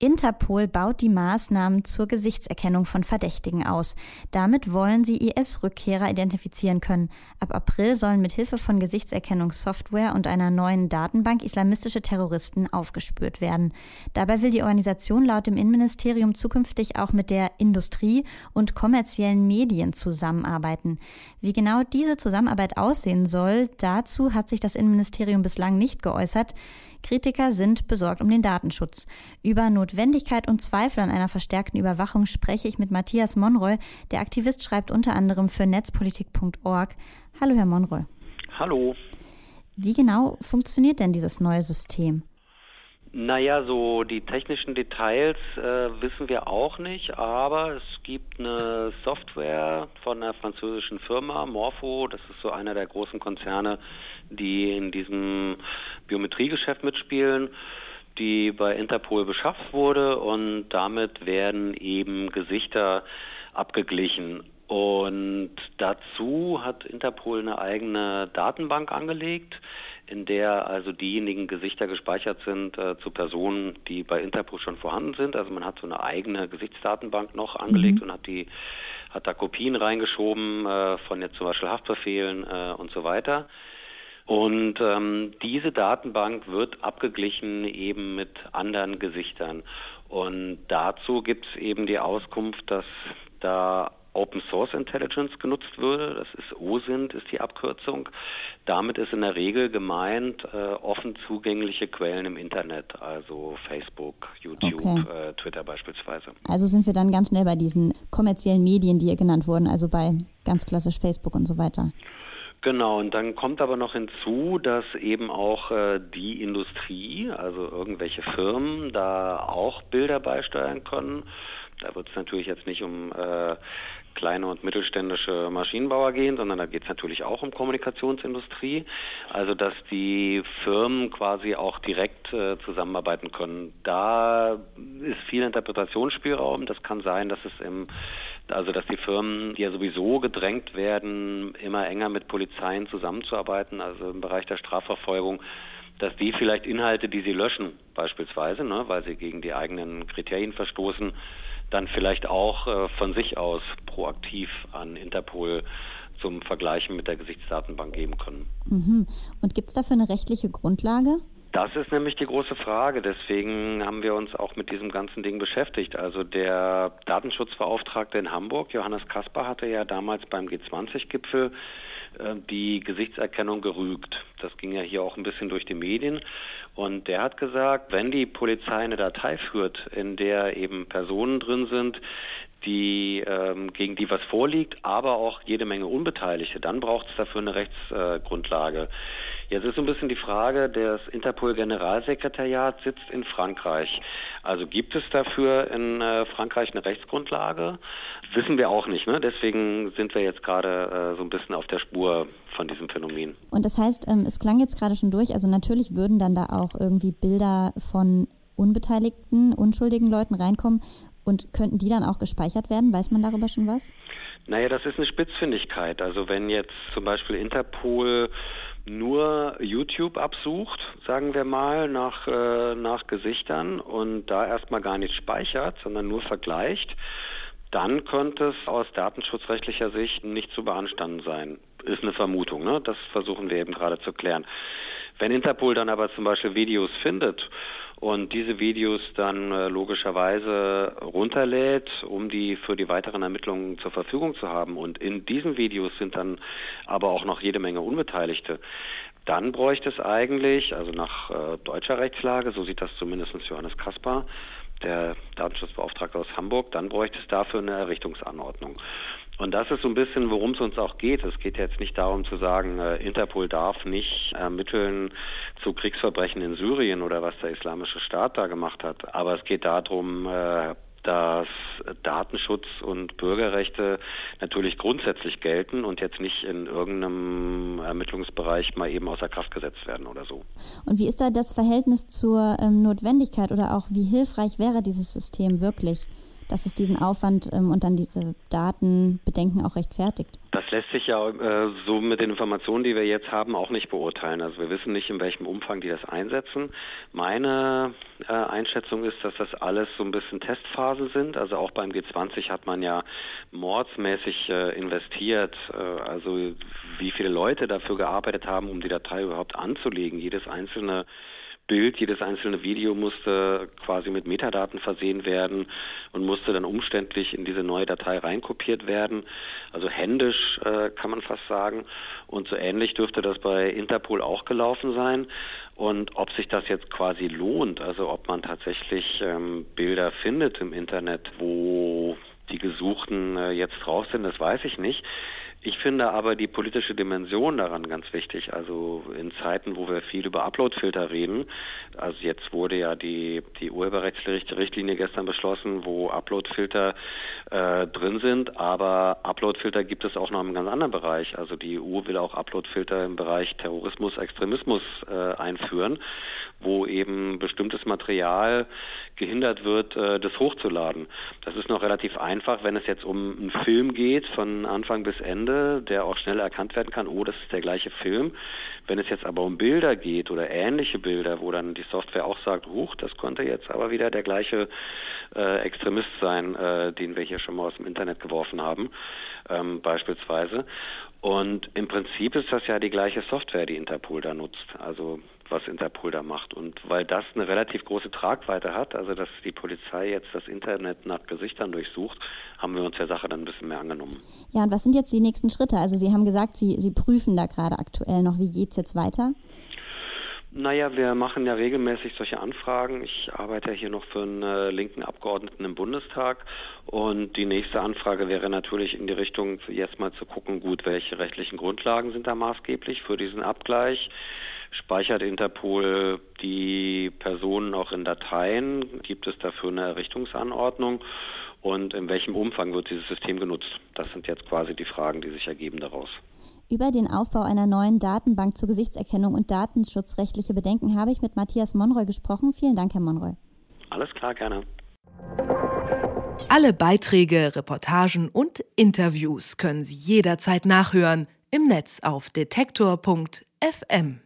Interpol baut die Maßnahmen zur Gesichtserkennung von Verdächtigen aus. Damit wollen sie IS-Rückkehrer identifizieren können. Ab April sollen mit Hilfe von Gesichtserkennungssoftware und einer neuen Datenbank islamistische Terroristen aufgespürt werden. Dabei will die Organisation laut dem Innenministerium zukünftig auch mit der Industrie und kommerziellen Medien zusammenarbeiten. Wie genau diese Zusammenarbeit aussehen soll, dazu hat sich das Innenministerium bislang nicht geäußert. Kritiker sind besorgt um den Datenschutz. Über Notwendigkeit und Zweifel an einer verstärkten Überwachung spreche ich mit Matthias Monroy. Der Aktivist schreibt unter anderem für netzpolitik.org. Hallo, Herr Monroy. Hallo. Wie genau funktioniert denn dieses neue System? Naja, so die technischen Details äh, wissen wir auch nicht, aber es gibt eine Software von einer französischen Firma, Morpho, das ist so einer der großen Konzerne, die in diesem Biometriegeschäft mitspielen, die bei Interpol beschafft wurde und damit werden eben Gesichter abgeglichen. Und dazu hat Interpol eine eigene Datenbank angelegt, in der also diejenigen Gesichter gespeichert sind äh, zu Personen, die bei Interpol schon vorhanden sind. Also man hat so eine eigene Gesichtsdatenbank noch angelegt mhm. und hat die hat da Kopien reingeschoben äh, von jetzt zum Beispiel Haftbefehlen äh, und so weiter. Und ähm, diese Datenbank wird abgeglichen eben mit anderen Gesichtern. Und dazu gibt es eben die Auskunft, dass da Open Source Intelligence genutzt würde. Das ist OSINT, ist die Abkürzung. Damit ist in der Regel gemeint äh, offen zugängliche Quellen im Internet, also Facebook, YouTube, okay. äh, Twitter beispielsweise. Also sind wir dann ganz schnell bei diesen kommerziellen Medien, die hier genannt wurden, also bei ganz klassisch Facebook und so weiter. Genau, und dann kommt aber noch hinzu, dass eben auch äh, die Industrie, also irgendwelche Firmen, da auch Bilder beisteuern können. Da wird es natürlich jetzt nicht um äh, kleine und mittelständische Maschinenbauer gehen, sondern da geht es natürlich auch um Kommunikationsindustrie. Also dass die Firmen quasi auch direkt äh, zusammenarbeiten können. Da ist viel Interpretationsspielraum. Das kann sein, dass es im also dass die Firmen, die ja sowieso gedrängt werden, immer enger mit Polizeien zusammenzuarbeiten, also im Bereich der Strafverfolgung, dass die vielleicht Inhalte, die sie löschen, beispielsweise, ne, weil sie gegen die eigenen Kriterien verstoßen, dann vielleicht auch äh, von sich aus proaktiv an Interpol zum Vergleichen mit der Gesichtsdatenbank geben können. Mhm. Und gibt es dafür eine rechtliche Grundlage? Das ist nämlich die große Frage. Deswegen haben wir uns auch mit diesem ganzen Ding beschäftigt. Also der Datenschutzbeauftragte in Hamburg, Johannes Kasper, hatte ja damals beim G20-Gipfel äh, die Gesichtserkennung gerügt. Das ging ja hier auch ein bisschen durch die Medien. Und der hat gesagt, wenn die Polizei eine Datei führt, in der eben Personen drin sind, die, ähm, gegen die was vorliegt, aber auch jede Menge Unbeteiligte, dann braucht es dafür eine Rechtsgrundlage. Äh, Jetzt ist so ein bisschen die Frage, das Interpol-Generalsekretariat sitzt in Frankreich. Also gibt es dafür in äh, Frankreich eine Rechtsgrundlage? Wissen wir auch nicht. Ne? Deswegen sind wir jetzt gerade äh, so ein bisschen auf der Spur von diesem Phänomen. Und das heißt, ähm, es klang jetzt gerade schon durch, also natürlich würden dann da auch irgendwie Bilder von unbeteiligten, unschuldigen Leuten reinkommen. Und könnten die dann auch gespeichert werden? Weiß man darüber schon was? Naja, das ist eine Spitzfindigkeit. Also wenn jetzt zum Beispiel Interpol nur YouTube absucht, sagen wir mal, nach, äh, nach Gesichtern und da erstmal gar nicht speichert, sondern nur vergleicht, dann könnte es aus datenschutzrechtlicher Sicht nicht zu beanstanden sein. Ist eine Vermutung, ne? das versuchen wir eben gerade zu klären. Wenn Interpol dann aber zum Beispiel Videos findet und diese Videos dann äh, logischerweise runterlädt, um die für die weiteren Ermittlungen zur Verfügung zu haben und in diesen Videos sind dann aber auch noch jede Menge Unbeteiligte, dann bräuchte es eigentlich, also nach äh, deutscher Rechtslage, so sieht das zumindest Johannes Kaspar, der Datenschutzbeauftragte aus Hamburg, dann bräuchte es dafür eine Errichtungsanordnung. Und das ist so ein bisschen, worum es uns auch geht. Es geht jetzt nicht darum zu sagen, äh, Interpol darf nicht ermitteln zu Kriegsverbrechen in Syrien oder was der Islamische Staat da gemacht hat. Aber es geht darum, äh, dass Datenschutz und Bürgerrechte natürlich grundsätzlich gelten und jetzt nicht in irgendeinem Ermittlungsbereich mal eben außer Kraft gesetzt werden oder so. Und wie ist da das Verhältnis zur ähm, Notwendigkeit oder auch wie hilfreich wäre dieses System wirklich? Dass es diesen Aufwand ähm, und dann diese Datenbedenken auch rechtfertigt? Das lässt sich ja äh, so mit den Informationen, die wir jetzt haben, auch nicht beurteilen. Also wir wissen nicht, in welchem Umfang die das einsetzen. Meine äh, Einschätzung ist, dass das alles so ein bisschen Testphase sind. Also auch beim G20 hat man ja mordsmäßig äh, investiert. Äh, also wie viele Leute dafür gearbeitet haben, um die Datei überhaupt anzulegen. Jedes einzelne Bild, jedes einzelne Video musste quasi mit Metadaten versehen werden und musste dann umständlich in diese neue Datei reinkopiert werden. Also händisch äh, kann man fast sagen. Und so ähnlich dürfte das bei Interpol auch gelaufen sein. Und ob sich das jetzt quasi lohnt, also ob man tatsächlich ähm, Bilder findet im Internet, wo die Gesuchten äh, jetzt drauf sind, das weiß ich nicht. Ich finde aber die politische Dimension daran ganz wichtig. Also in Zeiten, wo wir viel über Uploadfilter reden, also jetzt wurde ja die, die Urheberrechtsrichtlinie gestern beschlossen, wo Uploadfilter äh, drin sind, aber Uploadfilter gibt es auch noch im ganz anderen Bereich. Also die EU will auch Uploadfilter im Bereich Terrorismus, Extremismus äh, einführen, wo eben bestimmtes Material gehindert wird, äh, das hochzuladen. Das ist noch relativ einfach, wenn es jetzt um einen Film geht, von Anfang bis Ende Ende, der auch schnell erkannt werden kann, oh, das ist der gleiche Film. Wenn es jetzt aber um Bilder geht oder ähnliche Bilder, wo dann die Software auch sagt, huch, das konnte jetzt aber wieder der gleiche äh, Extremist sein, äh, den wir hier schon mal aus dem Internet geworfen haben, ähm, beispielsweise. Und im Prinzip ist das ja die gleiche Software, die Interpol da nutzt. Also was Interpol da macht. Und weil das eine relativ große Tragweite hat, also dass die Polizei jetzt das Internet nach Gesichtern durchsucht, haben wir uns der Sache dann ein bisschen mehr angenommen. Ja, und was sind jetzt die nächsten Schritte? Also Sie haben gesagt, Sie, Sie prüfen da gerade aktuell noch. Wie geht es jetzt weiter? Naja, wir machen ja regelmäßig solche Anfragen. Ich arbeite ja hier noch für einen äh, linken Abgeordneten im Bundestag und die nächste Anfrage wäre natürlich in die Richtung, jetzt mal zu gucken, gut, welche rechtlichen Grundlagen sind da maßgeblich für diesen Abgleich speichert Interpol die Personen auch in Dateien? Gibt es dafür eine Errichtungsanordnung? Und in welchem Umfang wird dieses System genutzt? Das sind jetzt quasi die Fragen, die sich ergeben daraus. Über den Aufbau einer neuen Datenbank zur Gesichtserkennung und datenschutzrechtliche Bedenken habe ich mit Matthias Monroy gesprochen. Vielen Dank, Herr Monroy. Alles klar, gerne. Alle Beiträge, Reportagen und Interviews können Sie jederzeit nachhören im Netz auf detektor.fm.